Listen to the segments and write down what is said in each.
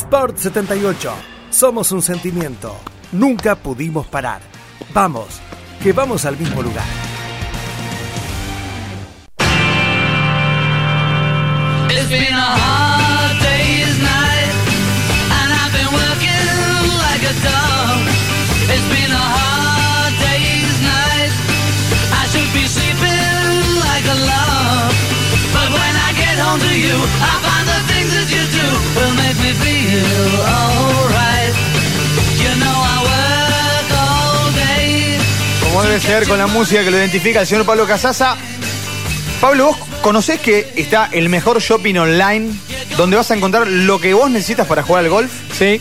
Sport 78. Somos un sentimiento. Nunca pudimos parar. Vamos, que vamos al mismo lugar. It's been a hard day's night, and I've been working like a dog. It's been a hard day's night. I should be sleeping like a log. But when I get home to you, I Como debe ser con la música que lo identifica el señor Pablo Casasa. Pablo, vos conocés que está el mejor shopping online donde vas a encontrar lo que vos necesitas para jugar al golf. Sí.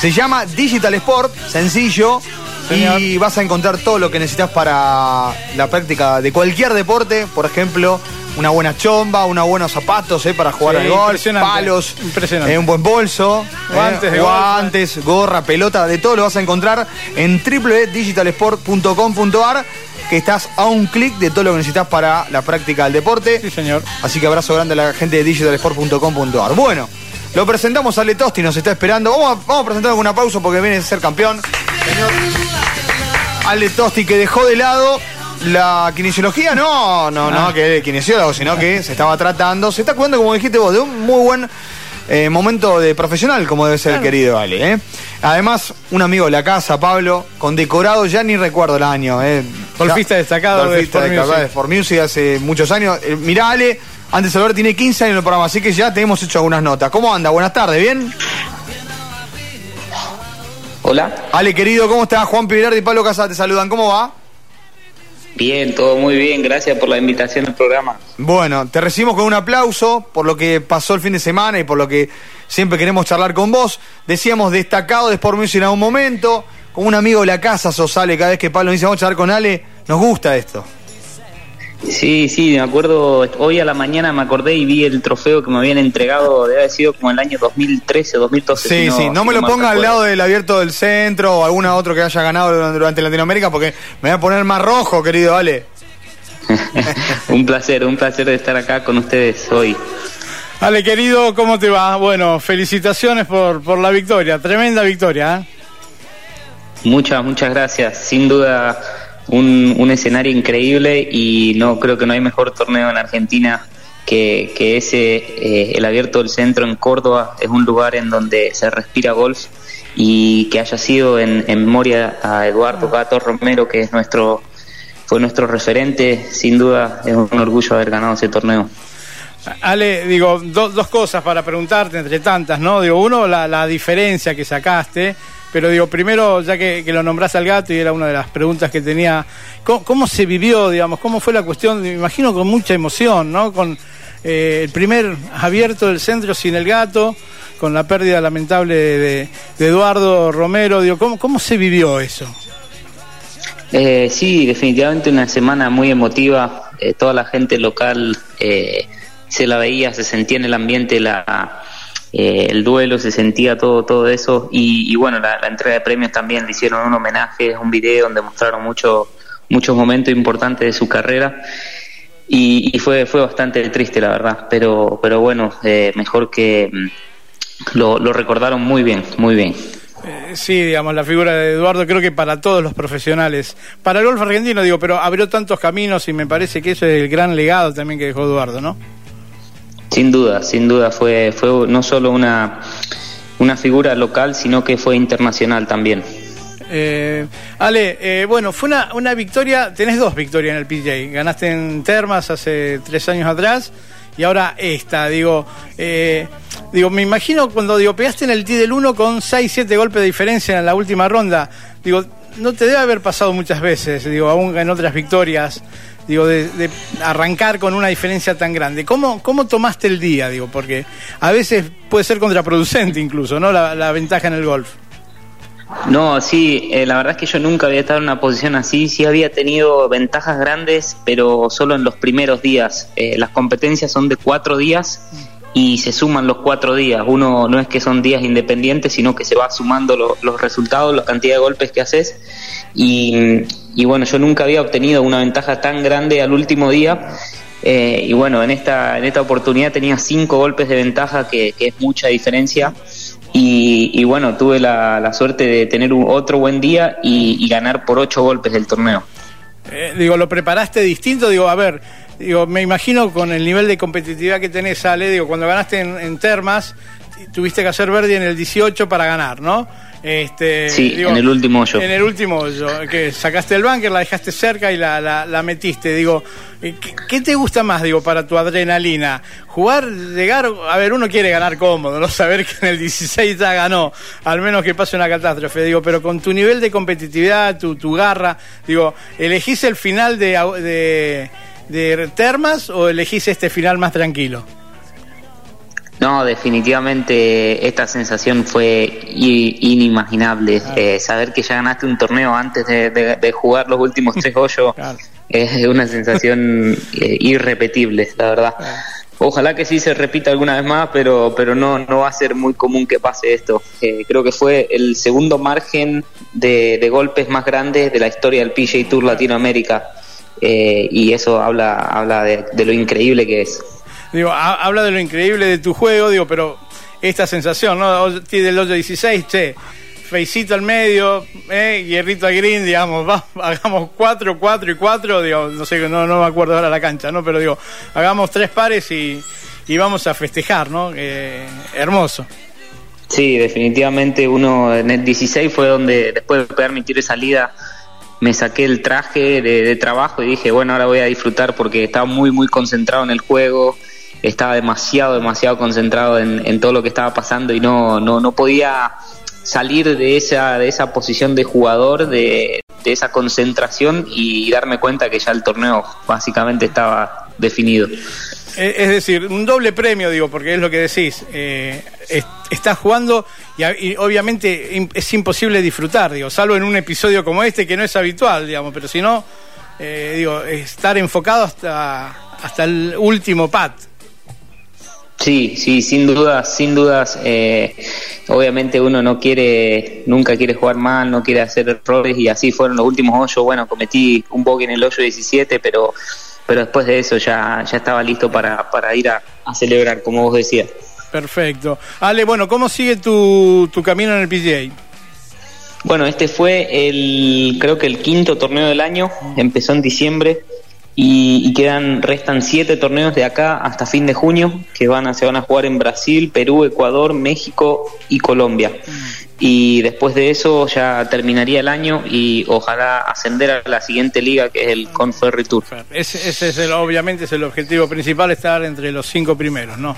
Se llama Digital Sport, sencillo. Señor. Y vas a encontrar todo lo que necesitas para la práctica de cualquier deporte. Por ejemplo, una buena chomba, unos buenos zapatos eh, para jugar Sí, al golf, impresionante, palos, impresionante. eh, un buen bolso, Guantes eh, de golf. guantes, gorra, pelota, de todo lo vas a encontrar en www.digitalsport.com.ar que estás a un clic de todo lo que necesitas para la práctica del deporte. Sí, señor. Así que abrazo grande a la gente de digitalsport.com.ar. Bueno, lo presentamos a Ale Tosti, nos está esperando. Vamos a, vamos a presentar con una pausa porque viene a ser campeón. Señor Ale Tosti, que dejó de lado la kinesiología. No, no, no, que es kinesiólogo, sino que se estaba tratando. Se está cuidando, como dijiste vos, de un muy buen eh, momento de profesional, como debe ser el querido Ale. ¿eh? Además, un amigo de la casa, Pablo, con decorado, ya ni recuerdo el año. ¿eh? Golfista destacado de golfista Sport destacado de Music hace muchos años. Eh, mirá, Ale, antes de hablar, tiene 15 años en el programa, así que ya te hemos hecho algunas notas. ¿Cómo anda? Buenas tardes, ¿bien? Hola, Ale, querido, ¿cómo estás? Juan Pilar y Pablo Casas te saludan. ¿Cómo va? Bien, todo muy bien, gracias por la invitación al programa. Bueno, te recibimos con un aplauso por lo que pasó el fin de semana y por lo que siempre queremos charlar con vos. Decíamos destacado de Sport Music en algún momento, como un amigo de la casa sos Ale, cada vez que Pablo dice vamos a charlar con Ale, nos gusta esto. Sí, sí, me acuerdo, hoy a la mañana me acordé y vi el trofeo que me habían entregado, debe haber sido como el año 2013 o 2012. Sí, si sí, no si me lo ponga al lado del abierto del centro o alguna otro que haya ganado durante- durante Latinoamérica porque me voy a poner más rojo, querido Ale. un placer, un placer de estar acá con ustedes hoy. Ale, querido, ¿cómo te va? Bueno, felicitaciones por, por la victoria. Tremenda victoria, ¿eh? Muchas, muchas gracias. Sin duda, un, un escenario increíble y no creo que no hay mejor torneo en Argentina que, que ese, eh, el Abierto del Centro en Córdoba. Es un lugar en donde se respira golf y que haya sido en, en memoria a Eduardo Gato Romero, que es nuestro fue nuestro referente. Sin duda, es un orgullo haber ganado ese torneo. Ale, digo, do- dos cosas para preguntarte entre tantas, ¿no? Digo, uno, la, la diferencia que sacaste, pero digo, primero, ya que, lo nombraste al gato y era una de las preguntas que tenía, ¿cómo, se vivió, digamos, cómo fue la cuestión? Me imagino con mucha emoción, ¿no? Con eh, el primer abierto del centro sin el gato, con la pérdida lamentable de, de Eduardo Romero, digo, ¿cómo, ¿cómo se vivió eso? Eh, sí, definitivamente una semana muy emotiva. Eh, toda la gente local eh, se la veía, se sentía en el ambiente la, eh, el duelo, se sentía todo todo eso. Y, bueno, la, entrega de premios también le hicieron un homenaje, un video donde mostraron mucho, muchos momentos importantes de su carrera. Y, fue, fue bastante triste, la verdad. Pero, pero bueno, eh, mejor que mm, lo, lo recordaron muy bien, muy bien. Eh, Sí, digamos, la figura de Eduardo creo que para todos los profesionales. Para el golf argentino, digo, pero abrió tantos caminos y me parece que eso es el gran legado también que dejó Eduardo, ¿no? Sin duda, sin duda, fue, fue no solo una, una figura local, sino que fue internacional también. Eh, Ale, eh, bueno, fue una, una victoria, tenés dos victorias en el PJ. Ganaste en Termas hace tres años atrás y ahora esta, digo, eh, digo, me imagino cuando digo, pegaste en el T del 1 con 6, 7 golpes de diferencia en la última ronda, digo, no te debe haber pasado muchas veces, digo, aún en otras victorias, digo, de, de arrancar con una diferencia tan grande. ¿Cómo, ¿Cómo tomaste el día? Digo, porque a veces puede ser contraproducente incluso, ¿no? La, ventaja en el golf. No, sí, eh, la verdad es que yo nunca había estado en una posición así, sí había tenido ventajas grandes, pero solo en los primeros días. Eh, las competencias son de cuatro días y se suman los cuatro días. Uno no es que son días independientes, sino que se va sumando lo- los resultados, la cantidad de golpes que haces. Y, y bueno, yo nunca había obtenido una ventaja tan grande al último día. Eh, y bueno, en esta, en esta oportunidad tenía cinco golpes de ventaja, que, es mucha diferencia. Y, y bueno, tuve la, la suerte de tener un, otro buen día y, ganar por ocho golpes el torneo. Eh, digo, ¿lo preparaste distinto? Digo, a ver, digo, me imagino con el nivel de competitividad que tenés, Ale, digo, cuando ganaste en, en Termas, tuviste que hacer verde en el 18 para ganar, ¿no? Este, Sí, en el último hoyo. En el último hoyo, que sacaste el bunker, la dejaste cerca y la, la, la metiste. Digo, eh, ¿qué, qué te gusta más, digo, para tu adrenalina? Jugar, llegar, a ver, uno quiere ganar cómodo, no saber que en el 16 ya ganó, al menos que pase una catástrofe, digo, pero con tu nivel de competitividad, tu, tu garra, digo, ¿elegís el final de, de, de Termas o elegís este final más tranquilo? No, definitivamente esta sensación fue inimaginable. Claro. Eh, saber que ya ganaste un torneo antes de, de- de jugar los últimos tres hoyos Claro. es una sensación eh, irrepetible, la verdad. Ojalá que sí se repita alguna vez más, pero, pero no, no va a ser muy común que pase esto. Eh, creo que fue el segundo margen de, de golpes más grandes de la historia del PGA Tour Latinoamérica. Eh, y eso habla, habla de- de lo increíble que es. Digo, ha- habla de lo increíble de tu juego, digo, pero esta sensación, ¿no? Tiene el hoyo 16, che, feicito al medio, eh, hierrito al green, digamos, va, hagamos 4, 4 y 4, digo, no sé, no, no me acuerdo ahora la cancha, ¿no? Pero digo, hagamos tres pares y, y vamos a festejar, ¿no? Eh, hermoso. Sí, definitivamente uno en el 16 fue donde después de pegar mi tiro de salida me saqué el traje de, trabajo y dije, bueno, ahora voy a disfrutar porque estaba muy, muy concentrado en el juego, estaba demasiado, demasiado concentrado en, en todo lo que estaba pasando y no, no, no podía salir de esa, de esa posición de jugador, de, de esa concentración y darme cuenta que ya el torneo básicamente estaba definido. Es decir, un doble premio, digo, porque es lo que decís. Eh, es- estás jugando y, obviamente es imposible disfrutar, digo, salvo en un episodio como este que no es habitual, digamos, pero si no, eh, digo, estar enfocado hasta, hasta el último pat. Sí, sí, sin dudas, sin dudas. eh, obviamente uno no quiere, nunca quiere jugar mal, no quiere hacer errores y así fueron los últimos hoyos. Bueno, cometí un bogey en el hoyo 17, pero, pero después de eso ya, ya estaba listo para, para ir a, a celebrar, como vos decías. Perfecto. Ale, bueno, ¿cómo sigue tu, tu camino en el PGA? Bueno, este fue el, creo que el quinto torneo del año, empezó en diciembre y, y quedan, restan siete torneos de acá hasta fin de junio que van a, se van a jugar en Brasil, Perú, Ecuador, México y Colombia. Y después de eso ya terminaría el año y ojalá ascender a la siguiente liga que es el Conferry Tour. Ese, ese es el, obviamente es el objetivo principal, estar entre los cinco primeros, ¿no?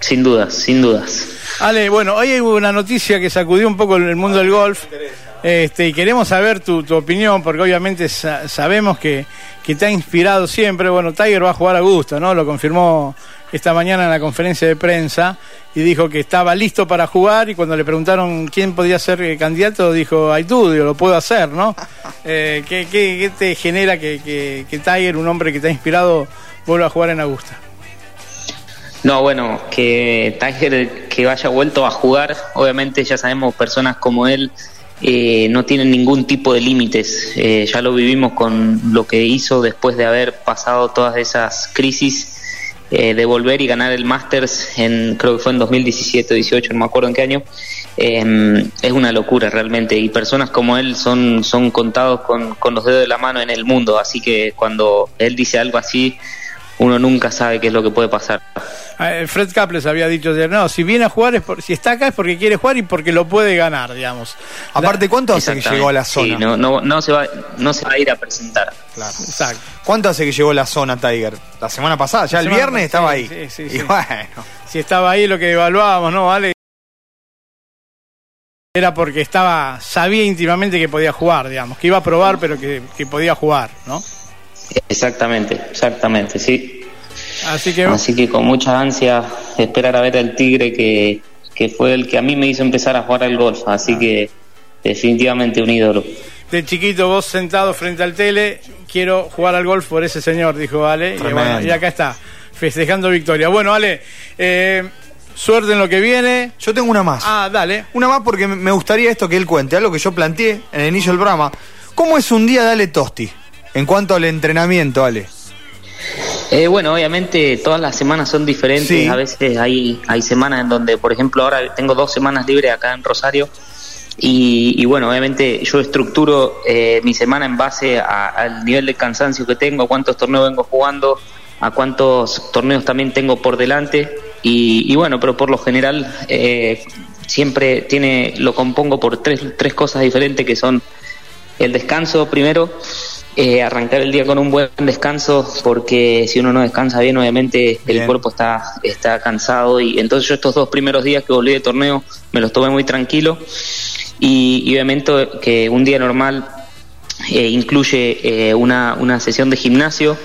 Sin dudas, sin dudas. Ale, bueno, hoy hay una noticia que sacudió un poco el mundo del golf. Este, y queremos saber tu, tu opinión, porque obviamente sa- sabemos que, que te ha inspirado siempre. Bueno, Tiger va a jugar a gusto, ¿no? Lo confirmó esta mañana en la conferencia de prensa y dijo que estaba listo para jugar. Y cuando le preguntaron quién podía ser eh, candidato, dijo, hay tú, digo, lo puedo hacer, ¿no? Eh, ¿qué, qué, qué te genera que, que, que Tiger, un hombre que te ha inspirado, vuelva a jugar en Augusta? No, bueno, que Tiger que vaya vuelto a jugar, obviamente ya sabemos personas como él eh, no tienen ningún tipo de límites. Eh, ya lo vivimos con lo que hizo después de haber pasado todas esas crisis eh, de volver y ganar el Masters en creo que fue en 2017 18 no me acuerdo en qué año. Eh, es una locura realmente y personas como él son son contados con, con los dedos de la mano en el mundo, así que cuando él dice algo así uno nunca sabe qué es lo que puede pasar. Eh, Fred Caples había dicho ayer, no, si viene a jugar, es por, si está acá es porque quiere jugar y porque lo puede ganar, digamos. Aparte, ¿cuánto hace que llegó a la Sí, zona? no, no, no, se va, no se va a ir a presentar. Claro. Exacto. ¿Cuánto hace que llegó a la zona Tiger? La semana pasada, ya La el semana viernes pasada, estaba ahí. sí, sí, y sí. bueno, Si estaba ahí lo que evaluábamos, ¿no? Vale. Era porque estaba, sabía íntimamente que podía jugar, digamos, que iba a probar, pero que, que podía jugar, ¿no? Exactamente, exactamente, sí. Así que, Así que con mucha ansia esperar a ver al Tigre que, que fue el que a mí me hizo empezar a jugar al golf. Así que definitivamente un ídolo. de chiquito vos sentado frente al tele, quiero jugar al golf por ese señor, dijo Ale. Y, bueno, y acá está, festejando victoria. Bueno, Ale, eh, suerte en lo que viene. yo tengo una más. Ah, dale. Una más porque me- me gustaría esto que él cuente, algo que yo planteé en el inicio del programa. ¿Cómo es un día de Ale Tosti? En cuanto al entrenamiento, Ale. Eh, bueno, obviamente todas las semanas son diferentes. Sí. A veces hay, hay semanas en donde, por ejemplo, ahora tengo dos semanas libres acá en Rosario. Y, y bueno, obviamente yo estructuro eh, mi semana en base a- al nivel de cansancio que tengo, a cuántos torneos vengo jugando, a cuántos torneos también tengo por delante. Y, y bueno, pero por lo general eh, siempre tiene lo compongo por tres, tres cosas diferentes que son el descanso primero, eh, arrancar el día con un buen descanso, porque si uno no descansa bien, obviamente Bien. el cuerpo está, está cansado. Y entonces yo estos dos primeros días que volví de torneo me los tomé muy tranquilo. Y, y obviamente que un día normal eh, incluye eh, una, una sesión de gimnasio,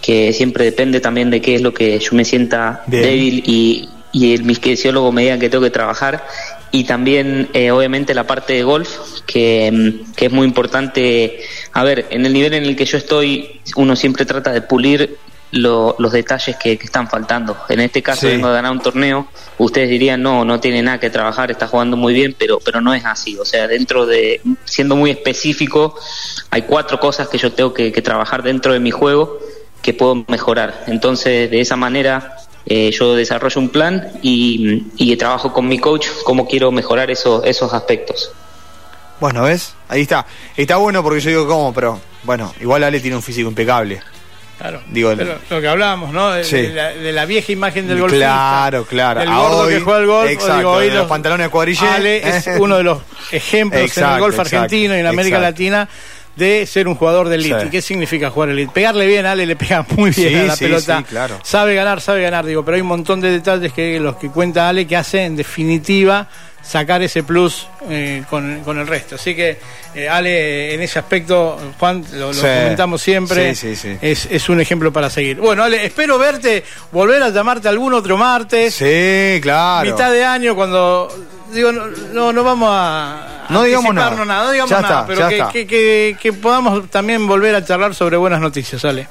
que siempre depende también de qué es lo que yo me sienta Bien. débil y, y el kinesiólogo me diga que tengo que trabajar. Y también, eh, obviamente, la parte de golf, que, mm, que es muy importante. A ver, en el nivel en el que yo estoy, uno siempre trata de pulir lo- los detalles que, que están faltando. En este caso, Sí. vengo a ganar un torneo. Ustedes dirían, no, no tiene nada que trabajar, está jugando muy bien, pero, pero no es así. O sea, dentro de, siendo muy específico, hay cuatro cosas que yo tengo que, que trabajar dentro de mi juego que puedo mejorar. Entonces, de esa manera, eh, yo desarrollo un plan y, y trabajo con mi coach cómo quiero mejorar esos, esos aspectos. Bueno, ¿ves? Ahí está. Está bueno porque yo digo, ¿cómo? Pero, bueno, igual Ale tiene un físico impecable. Claro. Digo, Pero lo que hablábamos, ¿no? De, Sí. de la, de la vieja imagen del golfista. Claro, claro. Del A gordo hoy, que juega al golf. exacto, digo, hoy de los pantalones de cuadrille. Ale es uno de los ejemplos en el golf exacto, argentino y en América exacto. Latina de ser un jugador de elite. Sí. ¿Y qué significa jugar elite? Pegarle bien, Ale le pega muy bien Sí, a la sí, pelota. sí, claro. Sabe ganar, sabe ganar, digo, pero hay un montón de detalles que los que cuenta Ale que hace en definitiva sacar ese plus eh, con, con el resto. Así que, eh, Ale, en ese aspecto, Juan, lo, lo Sí. comentamos siempre, Sí, sí, sí. Es, es un ejemplo para seguir. Bueno, Ale, espero verte, volver a llamarte algún otro martes, Sí, claro. mitad de año, cuando... Digo, no, no, no vamos a... No digamos anticiparnos nada. no digamos Ya nada, está, pero ya que, está. que- que- que podamos también volver a charlar sobre buenas noticias, Ale.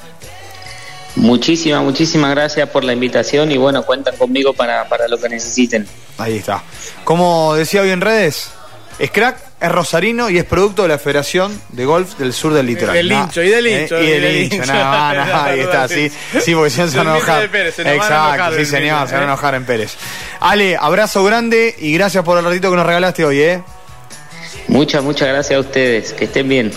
Muchísimas, muchísimas gracias por la invitación y bueno, cuentan conmigo para, para lo que necesiten. Ahí está. Como decía hoy en redes, es crack, es rosarino y es producto de la Federación de Golf del Sur del Litoral. Del hincho, y del eh, hincho, y y del hincho, hincho. no, no, ahí está, sí. Sí, porque si no se van a enojar. Exacto, enojar sí señor, se van a ¿eh? enojar en Pérez. Ale, abrazo grande y gracias por el ratito que nos regalaste hoy, ¿eh? Muchas, muchas gracias a ustedes. Que estén bien.